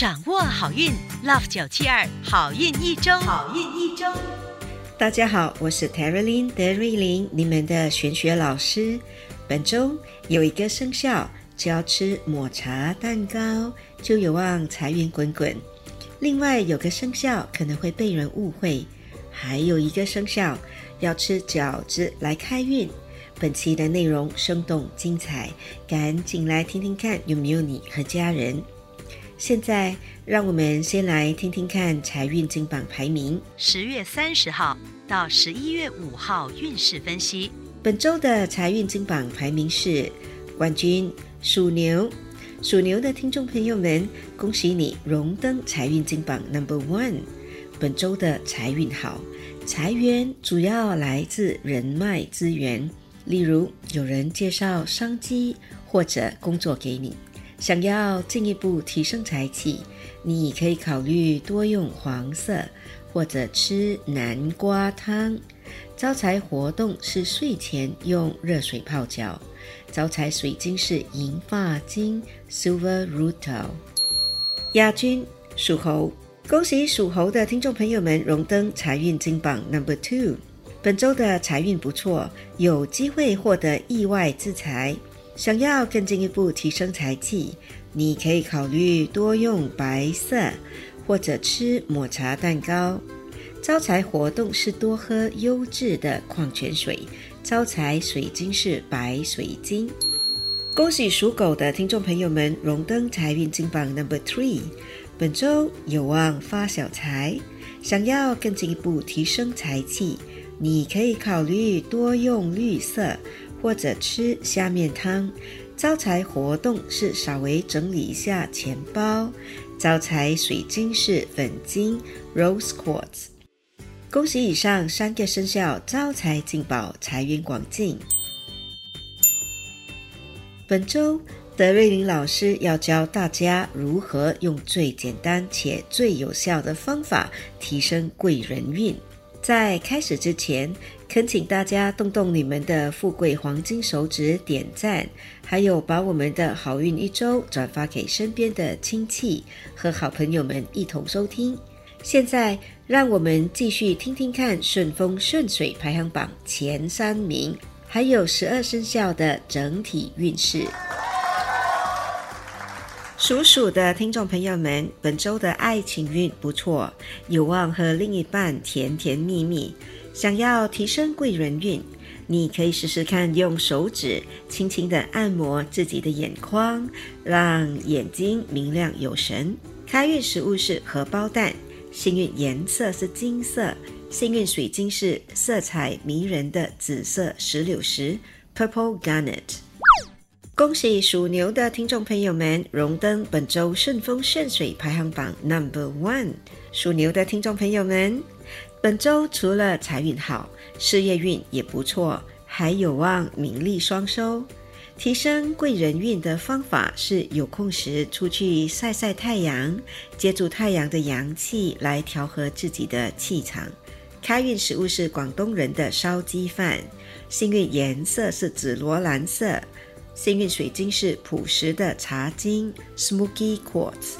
掌握好运，Love 九七二好运一周，好运一周。大家好，我是 Terry Lin 德瑞琳，你们的玄学老师。本周有一个生肖，只要吃抹茶蛋糕，就有望财源滚滚。另外有个生肖可能会被人误会，还有一个生肖要吃饺子来开运。本期的内容生动精彩，赶紧来听听看有没有你和家人。现在，让我们先来听听看财运金榜排名。十月三十号到十一月五号运势分析。本周的财运金榜排名是冠军属牛。属牛的听众朋友们，恭喜你荣登财运金榜 Number One。本周的财运好，财源主要来自人脉资源，例如有人介绍商机或者工作给你。想要进一步提升财气，你可以考虑多用黄色，或者吃南瓜汤。招财活动是睡前用热水泡脚。招财水晶是银发晶 （Silver Rutil）。亚军属猴，恭喜属猴的听众朋友们荣登财运金榜 Number Two。本周的财运不错，有机会获得意外之财。想要更进一步提升财气，你可以考虑多用白色，或者吃抹茶蛋糕。招财活动是多喝优质的矿泉水。招财水晶是白水晶。恭喜属狗的听众朋友们荣登财运金榜 Number Three，本周有望发小财。想要更进一步提升财气，你可以考虑多用绿色。或者吃下面汤，招财活动是稍微整理一下钱包。招财水晶是粉晶 （Rose Quartz）。恭喜以上三个生肖招财进宝，财源广进。本周德瑞琳老师要教大家如何用最简单且最有效的方法提升贵人运。在开始之前，恳请大家动动你们的富贵黄金手指点赞，还有把我们的好运一周转发给身边的亲戚和好朋友们一同收听。现在，让我们继续听听看顺风顺水排行榜前三名，还有十二生肖的整体运势。属鼠的听众朋友们，本周的爱情运不错，有望和另一半甜甜蜜蜜。想要提升贵人运，你可以试试看用手指轻轻的按摩自己的眼眶，让眼睛明亮有神。开运食物是荷包蛋，幸运颜色是金色，幸运水晶是色彩迷人的紫色石榴石 （Purple Garnet）。恭喜属牛的听众朋友们荣登本周顺风顺水排行榜 Number One。属牛的听众朋友们，本周除了财运好，事业运也不错，还有望名利双收。提升贵人运的方法是有空时出去晒晒太阳，借助太阳的阳气来调和自己的气场。开运食物是广东人的烧鸡饭，幸运颜色是紫罗兰色。幸运水晶是朴实的茶晶 （Smoky Quartz）。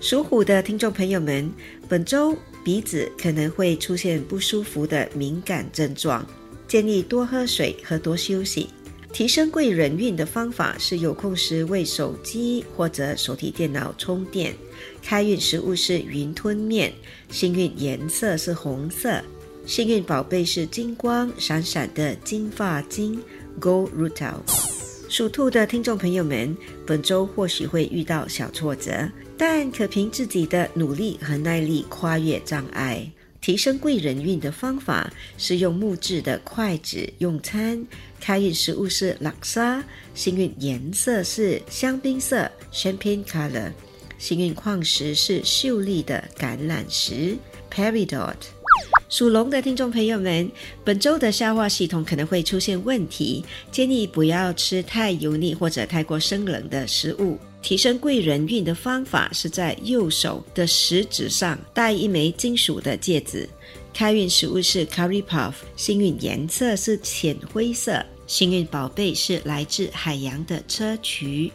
属虎的听众朋友们，本周鼻子可能会出现不舒服的敏感症状，建议多喝水和多休息。提升贵人运的方法是有空时为手机或者手提电脑充电。开运食物是云吞面，幸运颜色是红色，幸运宝贝是金光闪闪的金发晶 （Gold Rutil）。属兔的听众朋友们，本周或许会遇到小挫折，但可凭自己的努力和耐力跨越障碍，提升贵人运的方法是用木质的筷子用餐。开运食物是拉沙，幸运颜色是香槟色 （Champagne Color），幸运矿石是秀丽的橄榄石 （Peridot）。属龙的听众朋友们，本周的消化系统可能会出现问题，建议不要吃太油腻或者太过生冷的食物。提升贵人运的方法是在右手的食指上戴一枚金属的戒指。开运食物是 curry puff，幸运颜色是浅灰色，幸运宝贝是来自海洋的砗磲。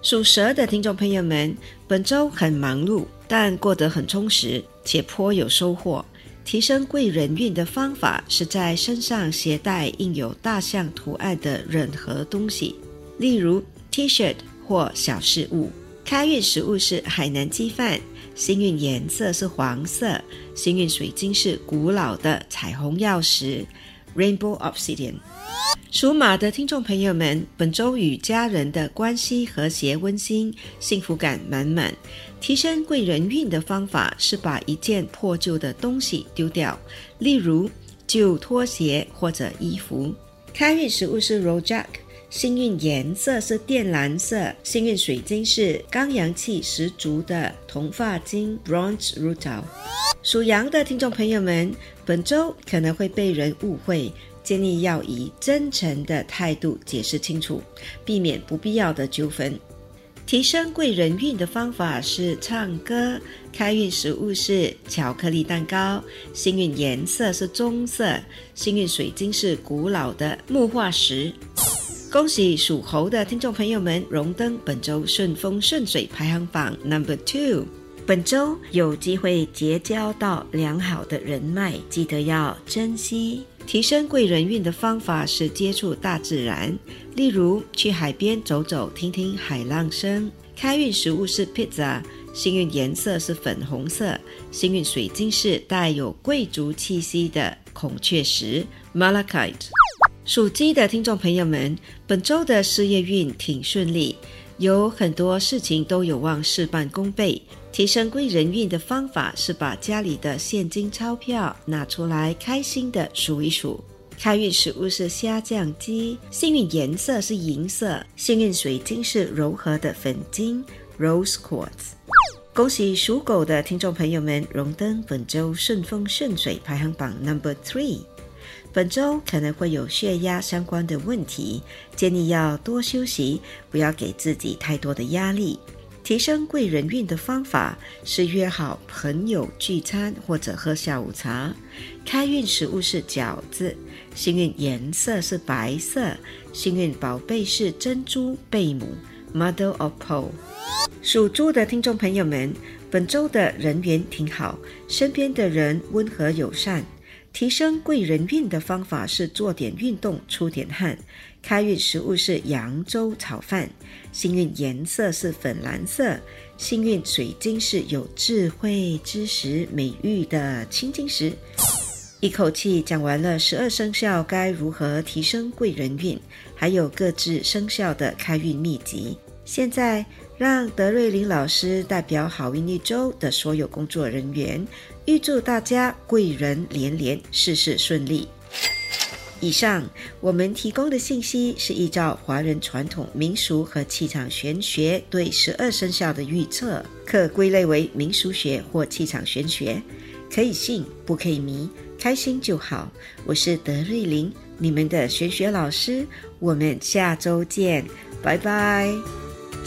属蛇的听众朋友们，本周很忙碌，但过得很充实，且颇有收获。提升贵人运的方法是在身上携带印有大象图案的任何东西，例如 T 恤或小饰物。开运食物是海南鸡饭，幸运颜色是黄色，幸运水晶是古老的彩虹钥匙 （Rainbow Obsidian）。属马的听众朋友们，本周与家人的关系和谐温馨，幸福感满满。提升贵人运的方法是把一件破旧的东西丢掉，例如旧拖鞋或者衣服。开运食物是 Rojak，幸运颜色是靛蓝色，幸运水晶是刚阳气十足的铜发晶 Bronze Rutil。属羊的听众朋友们，本周可能会被人误会。建议要以真诚的态度解释清楚，避免不必要的纠纷。提升贵人运的方法是唱歌。开运食物是巧克力蛋糕。幸运颜色是棕色。幸运水晶是古老的木化石。恭喜属猴的听众朋友们荣登本周顺风顺水排行榜 Number Two。本周有机会结交到良好的人脉，记得要珍惜。提升贵人运的方法是接触大自然，例如去海边走走，听听海浪声。开运食物是 pizza，幸运颜色是粉红色，幸运水晶是带有贵族气息的孔雀石 malachite。属鸡的听众朋友们，本周的事业运挺顺利，有很多事情都有望事半功倍。提升贵人运的方法是把家里的现金钞票拿出来，开心的数一数。开运食物是虾酱鸡，幸运颜色是银色，幸运水晶是柔和的粉晶 （Rose Quartz）。恭喜属狗的听众朋友们荣登本周顺风顺水排行榜 Number Three。本周可能会有血压相关的问题，建议要多休息，不要给自己太多的压力。提升贵人运的方法是约好朋友聚餐或者喝下午茶。开运食物是饺子，幸运颜色是白色，幸运宝贝是珍珠贝母 （Mother of Pearl）。属猪的听众朋友们，本周的人缘挺好，身边的人温和友善。提升贵人运的方法是做点运动，出点汗。开运食物是扬州炒饭，幸运颜色是粉蓝色，幸运水晶是有智慧知识美誉的青金石。一口气讲完了十二生肖该如何提升贵人运，还有各自生肖的开运秘籍。现在让德瑞琳老师代表好运一周的所有工作人员。预祝大家贵人连连，事事顺利。以上我们提供的信息是依照华人传统民俗和气场玄学对十二生肖的预测，可归类为民俗学或气场玄学，可以信不可以迷，开心就好。我是德瑞琳，你们的玄学老师，我们下周见，拜拜。